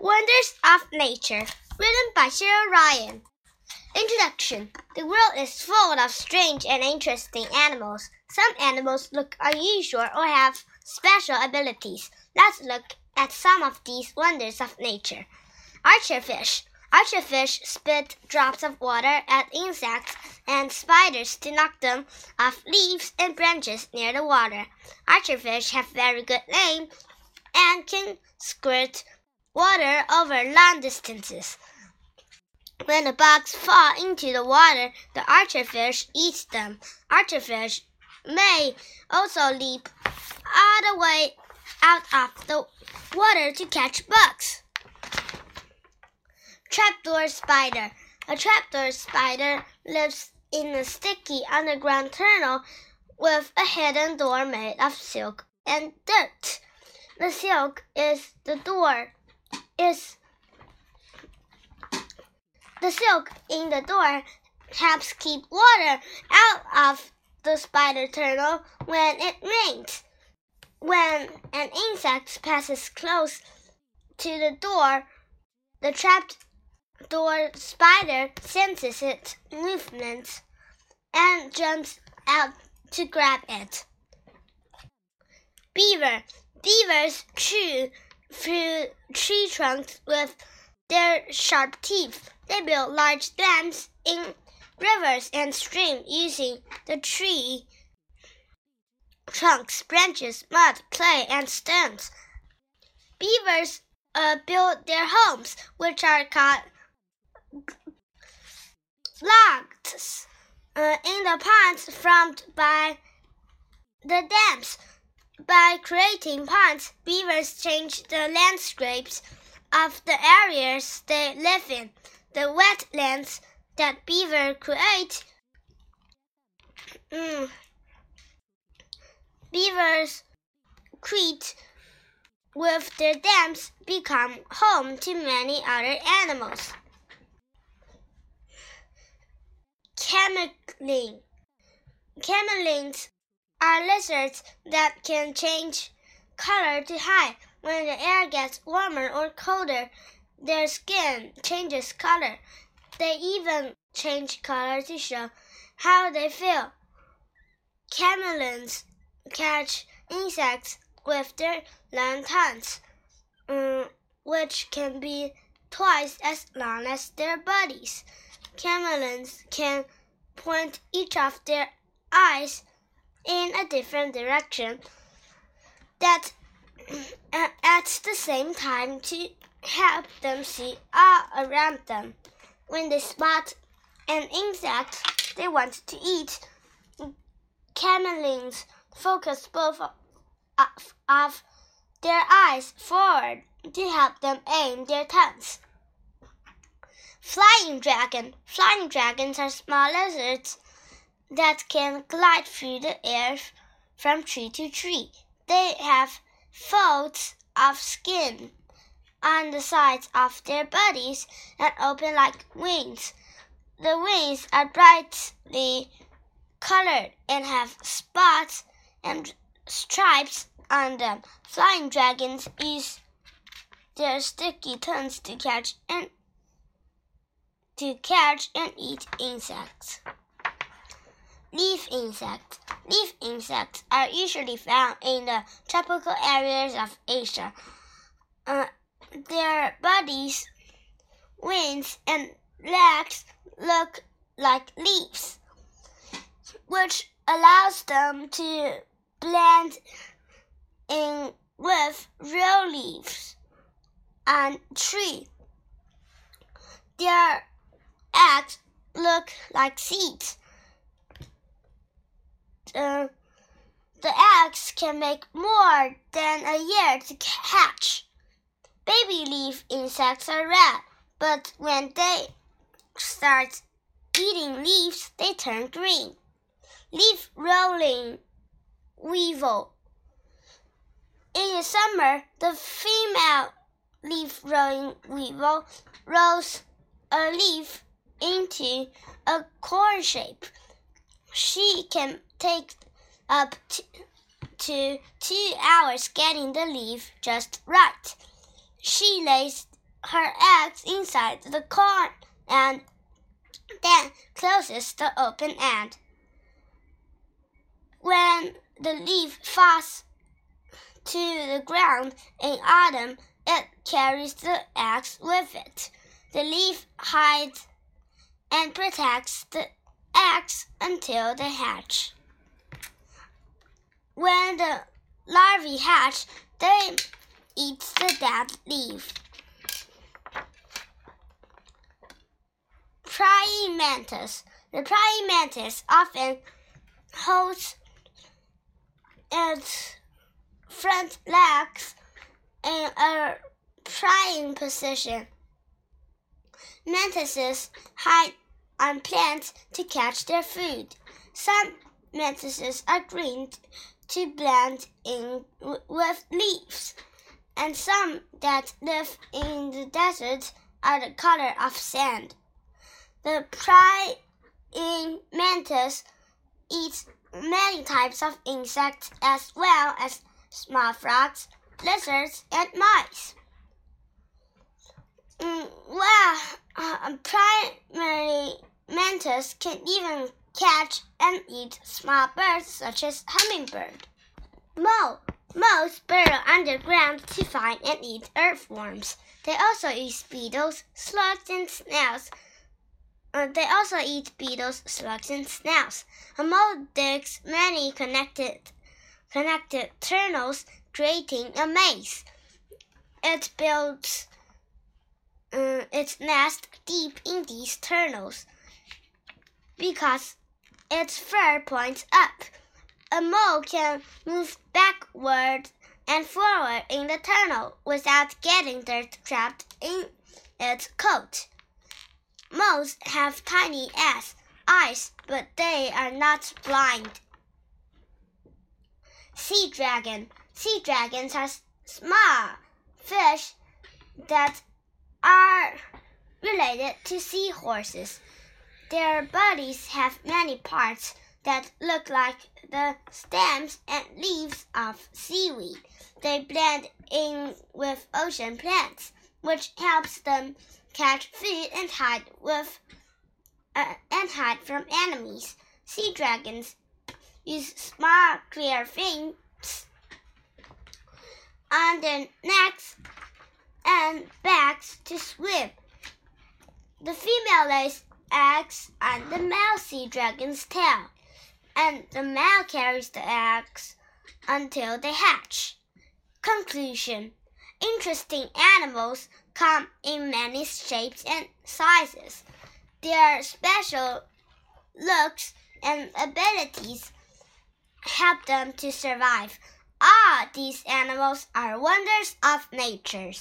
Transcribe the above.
Wonders of Nature, written by Cheryl Ryan. Introduction The world is full of strange and interesting animals. Some animals look unusual or have special abilities. Let's look at some of these wonders of nature. Archerfish. Archerfish spit drops of water at insects and spiders to knock them off leaves and branches near the water. Archerfish have very good aim and can squirt water over long distances. When the bugs fall into the water, the archerfish eats them. Archerfish may also leap all the way out of the water to catch bugs. Trapdoor spider. A trapdoor spider lives in a sticky underground tunnel with a hidden door made of silk and dirt. The silk is the door is the silk in the door helps keep water out of the spider tunnel when it rains. When an insect passes close to the door, the trapped door spider senses its movements and jumps out to grab it. Beaver. Beavers chew through tree trunks with their sharp teeth. They build large dams in rivers and streams using the tree trunks, branches, mud, clay, and stones. Beavers uh, build their homes, which are called logs, uh, in the ponds formed by the dams. By creating ponds, beavers change the landscapes of the areas they live in. The wetlands that beaver create. Mm, beavers create with their dams become home to many other animals. Cameling. Camelins are lizards that can change color to hide. When the air gets warmer or colder, their skin changes color. They even change color to show how they feel. Chameleons catch insects with their tongues, um, which can be twice as long as their bodies. Chameleons can point each of their eyes in a different direction that at the same time to help them see all around them. When they spot an insect they want to eat, chameleons focus both of, of their eyes forward to help them aim their tongues. Flying dragon. Flying dragons are small lizards that can glide through the air from tree to tree. They have folds of skin on the sides of their bodies that open like wings. The wings are brightly colored and have spots and stripes on them. Flying dragons use their sticky tongues to catch and to catch and eat insects. Leaf insects. Leaf insects are usually found in the tropical areas of Asia. Uh, their bodies, wings, and legs look like leaves, which allows them to blend in with real leaves and tree. Their eggs look like seeds uh, the eggs can make more than a year to hatch. Baby leaf insects are red, but when they start eating leaves, they turn green. Leaf rolling weevil. In the summer, the female leaf rolling weevil rolls a leaf into a corn shape. She can take up to two hours getting the leaf just right. She lays her eggs inside the corn and then closes the open end. When the leaf falls to the ground in autumn, it carries the eggs with it. The leaf hides and protects the eggs until they hatch. When the larvae hatch, they eat the dead leaf. Praying mantis. The praying mantis often holds its front legs in a praying position. Mantises hide on plants to catch their food. Some mantises are green to blend in with leaves, and some that live in the desert are the color of sand. The praying mantis eats many types of insects as well as small frogs, lizards, and mice. Mm, well, uh, primary mantis can even catch and eat small birds such as hummingbird. Mole. Moles burrow underground to find and eat earthworms. They also eat beetles, slugs, and snails. Uh, they also eat beetles, slugs, and snails. A mole digs many connected connected tunnels, creating a maze. It builds uh, its nest deep in these tunnels because its fur points up. A mole can move backward and forward in the tunnel without getting dirt trapped in its coat. Moles have tiny eyes, but they are not blind. Sea dragon. Sea dragons are small fish that are related to seahorses. Their bodies have many parts that look like the stems and leaves of seaweed. They blend in with ocean plants, which helps them catch food and hide with uh, and hide from enemies. Sea dragons use small clear fins on their necks and backs to swim. The female lays eggs on the male sea dragon's tail, and the male carries the eggs until they hatch. Conclusion Interesting animals come in many shapes and sizes. Their special looks and abilities help them to survive. All these animals are wonders of nature.